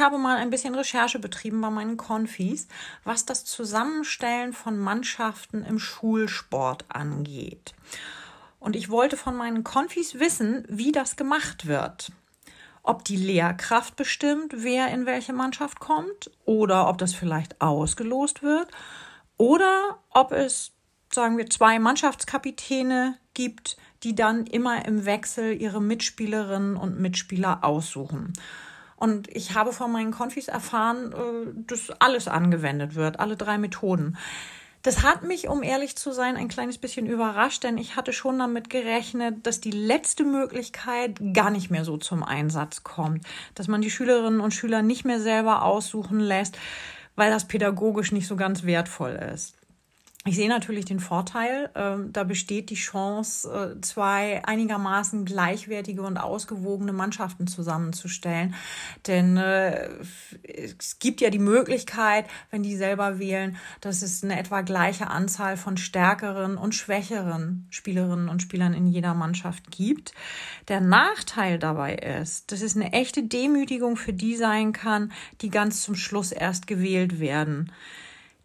Ich habe mal ein bisschen Recherche betrieben bei meinen Konfis, was das Zusammenstellen von Mannschaften im Schulsport angeht. Und ich wollte von meinen Konfis wissen, wie das gemacht wird. Ob die Lehrkraft bestimmt, wer in welche Mannschaft kommt, oder ob das vielleicht ausgelost wird, oder ob es, sagen wir, zwei Mannschaftskapitäne gibt, die dann immer im Wechsel ihre Mitspielerinnen und Mitspieler aussuchen. Und ich habe von meinen Konfis erfahren, äh, dass alles angewendet wird, alle drei Methoden. Das hat mich, um ehrlich zu sein, ein kleines bisschen überrascht, denn ich hatte schon damit gerechnet, dass die letzte Möglichkeit gar nicht mehr so zum Einsatz kommt, dass man die Schülerinnen und Schüler nicht mehr selber aussuchen lässt, weil das pädagogisch nicht so ganz wertvoll ist. Ich sehe natürlich den Vorteil, äh, da besteht die Chance, äh, zwei einigermaßen gleichwertige und ausgewogene Mannschaften zusammenzustellen. Denn äh, es gibt ja die Möglichkeit, wenn die selber wählen, dass es eine etwa gleiche Anzahl von stärkeren und schwächeren Spielerinnen und Spielern in jeder Mannschaft gibt. Der Nachteil dabei ist, dass es eine echte Demütigung für die sein kann, die ganz zum Schluss erst gewählt werden.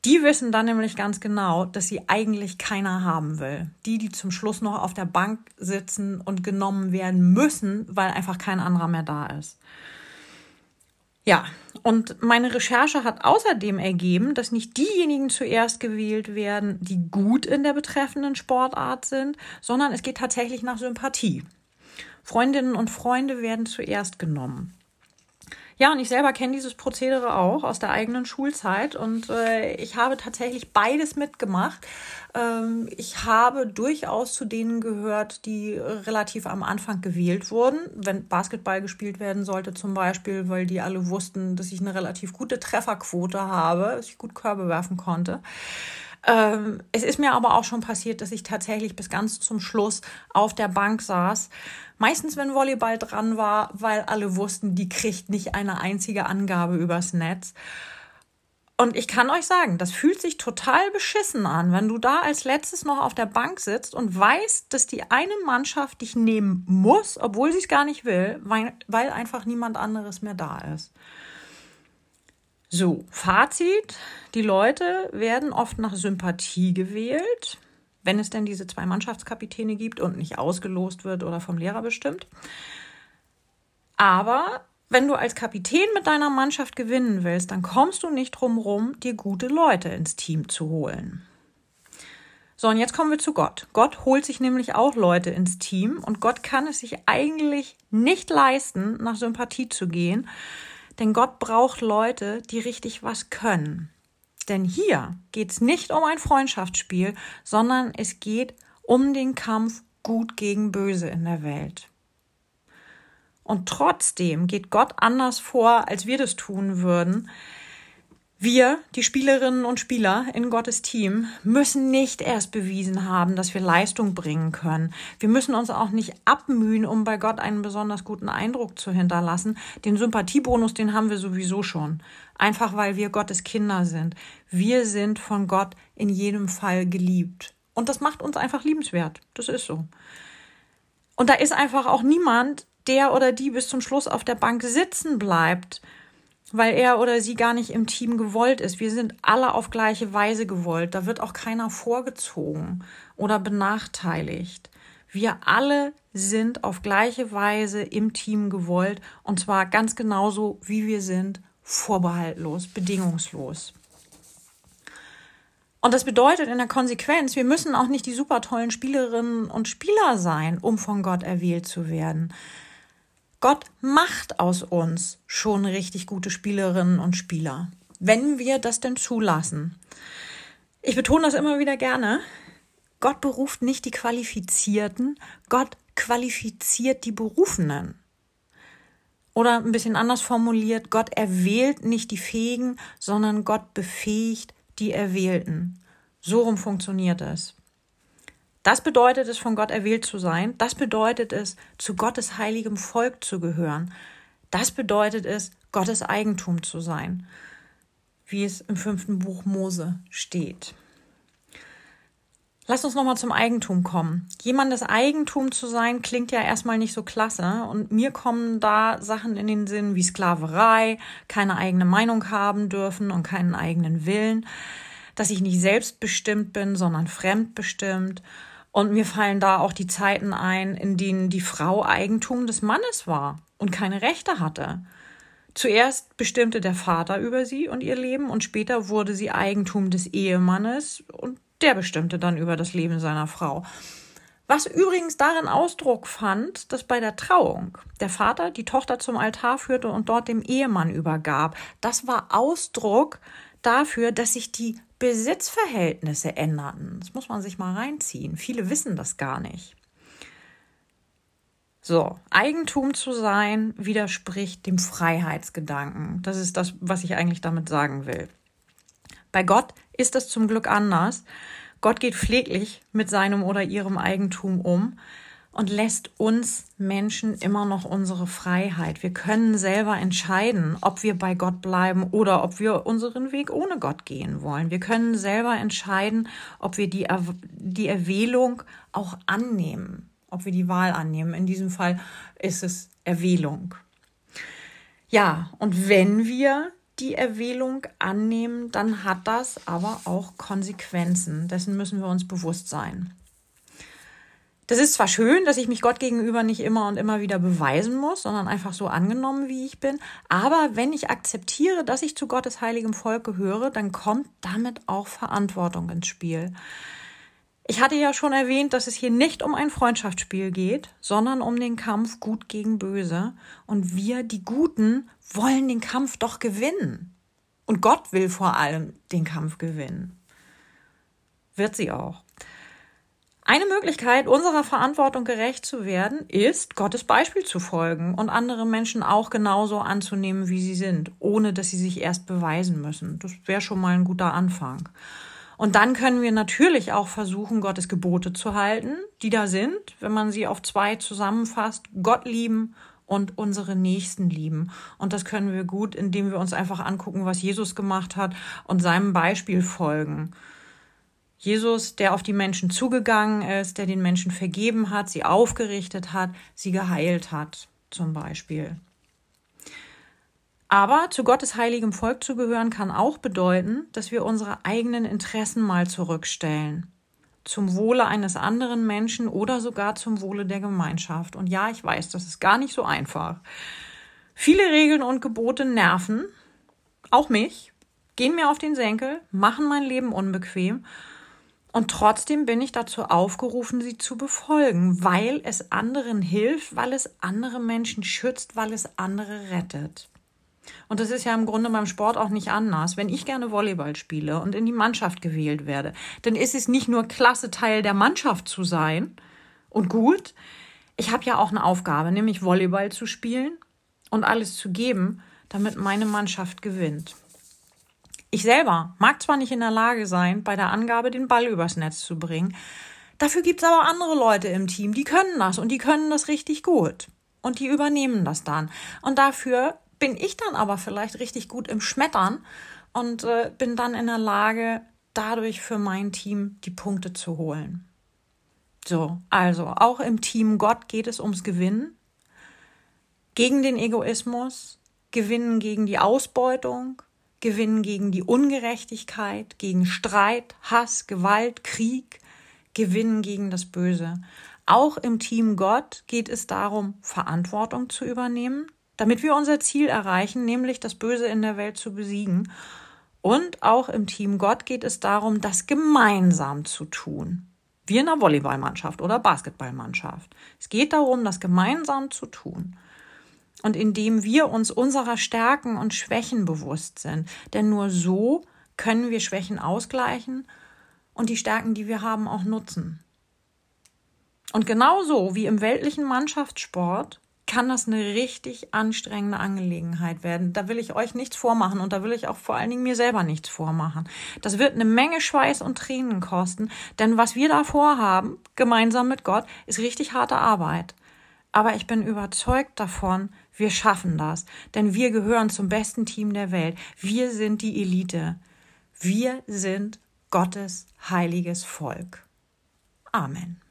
Die wissen dann nämlich ganz genau, dass sie eigentlich keiner haben will. Die, die zum Schluss noch auf der Bank sitzen und genommen werden müssen, weil einfach kein anderer mehr da ist. Ja, und meine Recherche hat außerdem ergeben, dass nicht diejenigen zuerst gewählt werden, die gut in der betreffenden Sportart sind, sondern es geht tatsächlich nach Sympathie. Freundinnen und Freunde werden zuerst genommen. Ja, und ich selber kenne dieses Prozedere auch aus der eigenen Schulzeit und äh, ich habe tatsächlich beides mitgemacht. Ähm, ich habe durchaus zu denen gehört, die relativ am Anfang gewählt wurden, wenn Basketball gespielt werden sollte zum Beispiel, weil die alle wussten, dass ich eine relativ gute Trefferquote habe, dass ich gut Körbe werfen konnte. Ähm, es ist mir aber auch schon passiert, dass ich tatsächlich bis ganz zum Schluss auf der Bank saß. Meistens, wenn Volleyball dran war, weil alle wussten, die kriegt nicht eine einzige Angabe übers Netz. Und ich kann euch sagen, das fühlt sich total beschissen an, wenn du da als letztes noch auf der Bank sitzt und weißt, dass die eine Mannschaft dich nehmen muss, obwohl sie es gar nicht will, weil, weil einfach niemand anderes mehr da ist. So, Fazit. Die Leute werden oft nach Sympathie gewählt, wenn es denn diese zwei Mannschaftskapitäne gibt und nicht ausgelost wird oder vom Lehrer bestimmt. Aber wenn du als Kapitän mit deiner Mannschaft gewinnen willst, dann kommst du nicht drum rum, dir gute Leute ins Team zu holen. So, und jetzt kommen wir zu Gott. Gott holt sich nämlich auch Leute ins Team und Gott kann es sich eigentlich nicht leisten, nach Sympathie zu gehen, denn Gott braucht Leute, die richtig was können. Denn hier geht es nicht um ein Freundschaftsspiel, sondern es geht um den Kampf gut gegen böse in der Welt. Und trotzdem geht Gott anders vor, als wir das tun würden, wir, die Spielerinnen und Spieler in Gottes Team, müssen nicht erst bewiesen haben, dass wir Leistung bringen können. Wir müssen uns auch nicht abmühen, um bei Gott einen besonders guten Eindruck zu hinterlassen. Den Sympathiebonus, den haben wir sowieso schon. Einfach weil wir Gottes Kinder sind. Wir sind von Gott in jedem Fall geliebt. Und das macht uns einfach liebenswert. Das ist so. Und da ist einfach auch niemand, der oder die bis zum Schluss auf der Bank sitzen bleibt weil er oder sie gar nicht im Team gewollt ist. Wir sind alle auf gleiche Weise gewollt. Da wird auch keiner vorgezogen oder benachteiligt. Wir alle sind auf gleiche Weise im Team gewollt und zwar ganz genauso, wie wir sind, vorbehaltlos, bedingungslos. Und das bedeutet in der Konsequenz, wir müssen auch nicht die super tollen Spielerinnen und Spieler sein, um von Gott erwählt zu werden. Gott macht aus uns schon richtig gute Spielerinnen und Spieler, wenn wir das denn zulassen. Ich betone das immer wieder gerne. Gott beruft nicht die Qualifizierten, Gott qualifiziert die Berufenen. Oder ein bisschen anders formuliert, Gott erwählt nicht die Fähigen, sondern Gott befähigt die Erwählten. So rum funktioniert es. Das bedeutet es, von Gott erwählt zu sein. Das bedeutet es, zu Gottes heiligem Volk zu gehören. Das bedeutet es, Gottes Eigentum zu sein, wie es im fünften Buch Mose steht. Lass uns nochmal zum Eigentum kommen. Jemandes Eigentum zu sein, klingt ja erstmal nicht so klasse. Und mir kommen da Sachen in den Sinn wie Sklaverei, keine eigene Meinung haben dürfen und keinen eigenen Willen, dass ich nicht selbstbestimmt bin, sondern fremdbestimmt. Und mir fallen da auch die Zeiten ein, in denen die Frau Eigentum des Mannes war und keine Rechte hatte. Zuerst bestimmte der Vater über sie und ihr Leben und später wurde sie Eigentum des Ehemannes und der bestimmte dann über das Leben seiner Frau. Was übrigens darin Ausdruck fand, dass bei der Trauung der Vater die Tochter zum Altar führte und dort dem Ehemann übergab. Das war Ausdruck dafür, dass sich die Besitzverhältnisse änderten. Das muss man sich mal reinziehen. Viele wissen das gar nicht. So, Eigentum zu sein widerspricht dem Freiheitsgedanken. Das ist das, was ich eigentlich damit sagen will. Bei Gott ist es zum Glück anders. Gott geht pfleglich mit seinem oder ihrem Eigentum um und lässt uns Menschen immer noch unsere Freiheit. Wir können selber entscheiden, ob wir bei Gott bleiben oder ob wir unseren Weg ohne Gott gehen wollen. Wir können selber entscheiden, ob wir die, die Erwählung auch annehmen, ob wir die Wahl annehmen. In diesem Fall ist es Erwählung. Ja, und wenn wir die Erwählung annehmen, dann hat das aber auch Konsequenzen. Dessen müssen wir uns bewusst sein. Das ist zwar schön, dass ich mich Gott gegenüber nicht immer und immer wieder beweisen muss, sondern einfach so angenommen, wie ich bin. Aber wenn ich akzeptiere, dass ich zu Gottes heiligem Volk gehöre, dann kommt damit auch Verantwortung ins Spiel. Ich hatte ja schon erwähnt, dass es hier nicht um ein Freundschaftsspiel geht, sondern um den Kampf Gut gegen Böse. Und wir, die Guten, wollen den Kampf doch gewinnen. Und Gott will vor allem den Kampf gewinnen. Wird sie auch. Eine Möglichkeit, unserer Verantwortung gerecht zu werden, ist, Gottes Beispiel zu folgen und andere Menschen auch genauso anzunehmen, wie sie sind, ohne dass sie sich erst beweisen müssen. Das wäre schon mal ein guter Anfang. Und dann können wir natürlich auch versuchen, Gottes Gebote zu halten, die da sind, wenn man sie auf zwei zusammenfasst, Gott lieben und unsere Nächsten lieben. Und das können wir gut, indem wir uns einfach angucken, was Jesus gemacht hat und seinem Beispiel folgen. Jesus, der auf die Menschen zugegangen ist, der den Menschen vergeben hat, sie aufgerichtet hat, sie geheilt hat, zum Beispiel. Aber zu Gottes heiligem Volk zu gehören kann auch bedeuten, dass wir unsere eigenen Interessen mal zurückstellen. Zum Wohle eines anderen Menschen oder sogar zum Wohle der Gemeinschaft. Und ja, ich weiß, das ist gar nicht so einfach. Viele Regeln und Gebote nerven, auch mich, gehen mir auf den Senkel, machen mein Leben unbequem. Und trotzdem bin ich dazu aufgerufen, sie zu befolgen, weil es anderen hilft, weil es andere Menschen schützt, weil es andere rettet. Und das ist ja im Grunde beim Sport auch nicht anders. Wenn ich gerne Volleyball spiele und in die Mannschaft gewählt werde, dann ist es nicht nur klasse, Teil der Mannschaft zu sein und gut. Ich habe ja auch eine Aufgabe, nämlich Volleyball zu spielen und alles zu geben, damit meine Mannschaft gewinnt. Ich selber mag zwar nicht in der Lage sein, bei der Angabe den Ball übers Netz zu bringen, dafür gibt es aber andere Leute im Team, die können das und die können das richtig gut. Und die übernehmen das dann. Und dafür bin ich dann aber vielleicht richtig gut im Schmettern und äh, bin dann in der Lage, dadurch für mein Team die Punkte zu holen. So, also auch im Team Gott geht es ums Gewinnen. Gegen den Egoismus, Gewinnen gegen die Ausbeutung, Gewinnen gegen die Ungerechtigkeit, gegen Streit, Hass, Gewalt, Krieg, Gewinnen gegen das Böse. Auch im Team Gott geht es darum, Verantwortung zu übernehmen, damit wir unser Ziel erreichen, nämlich das Böse in der Welt zu besiegen. Und auch im Team Gott geht es darum, das gemeinsam zu tun. Wie in einer Volleyballmannschaft oder Basketballmannschaft. Es geht darum, das gemeinsam zu tun. Und indem wir uns unserer Stärken und Schwächen bewusst sind. Denn nur so können wir Schwächen ausgleichen und die Stärken, die wir haben, auch nutzen. Und genauso wie im weltlichen Mannschaftssport kann das eine richtig anstrengende Angelegenheit werden. Da will ich euch nichts vormachen und da will ich auch vor allen Dingen mir selber nichts vormachen. Das wird eine Menge Schweiß und Tränen kosten, denn was wir da vorhaben, gemeinsam mit Gott, ist richtig harte Arbeit. Aber ich bin überzeugt davon, wir schaffen das, denn wir gehören zum besten Team der Welt. Wir sind die Elite. Wir sind Gottes heiliges Volk. Amen.